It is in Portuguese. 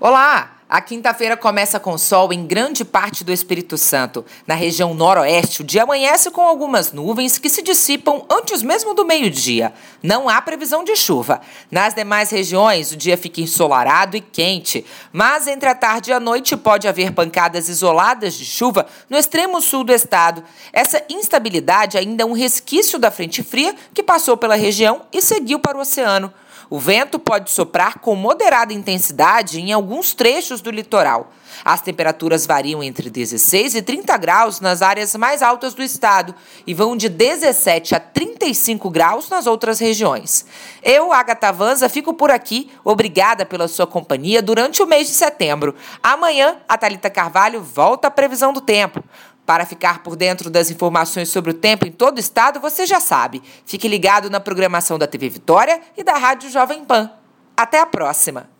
Olá! A quinta-feira começa com sol em grande parte do Espírito Santo. Na região noroeste, o dia amanhece com algumas nuvens que se dissipam antes mesmo do meio-dia. Não há previsão de chuva. Nas demais regiões, o dia fica ensolarado e quente, mas entre a tarde e a noite pode haver pancadas isoladas de chuva no extremo sul do estado. Essa instabilidade ainda é um resquício da frente fria que passou pela região e seguiu para o oceano. O vento pode soprar com moderada intensidade em alguns trechos do litoral. As temperaturas variam entre 16 e 30 graus nas áreas mais altas do estado e vão de 17 a 35 graus nas outras regiões. Eu, Agatha Vanza, fico por aqui. Obrigada pela sua companhia durante o mês de setembro. Amanhã, a Talita Carvalho volta à previsão do tempo. Para ficar por dentro das informações sobre o tempo em todo o estado, você já sabe. Fique ligado na programação da TV Vitória e da Rádio Jovem Pan. Até a próxima!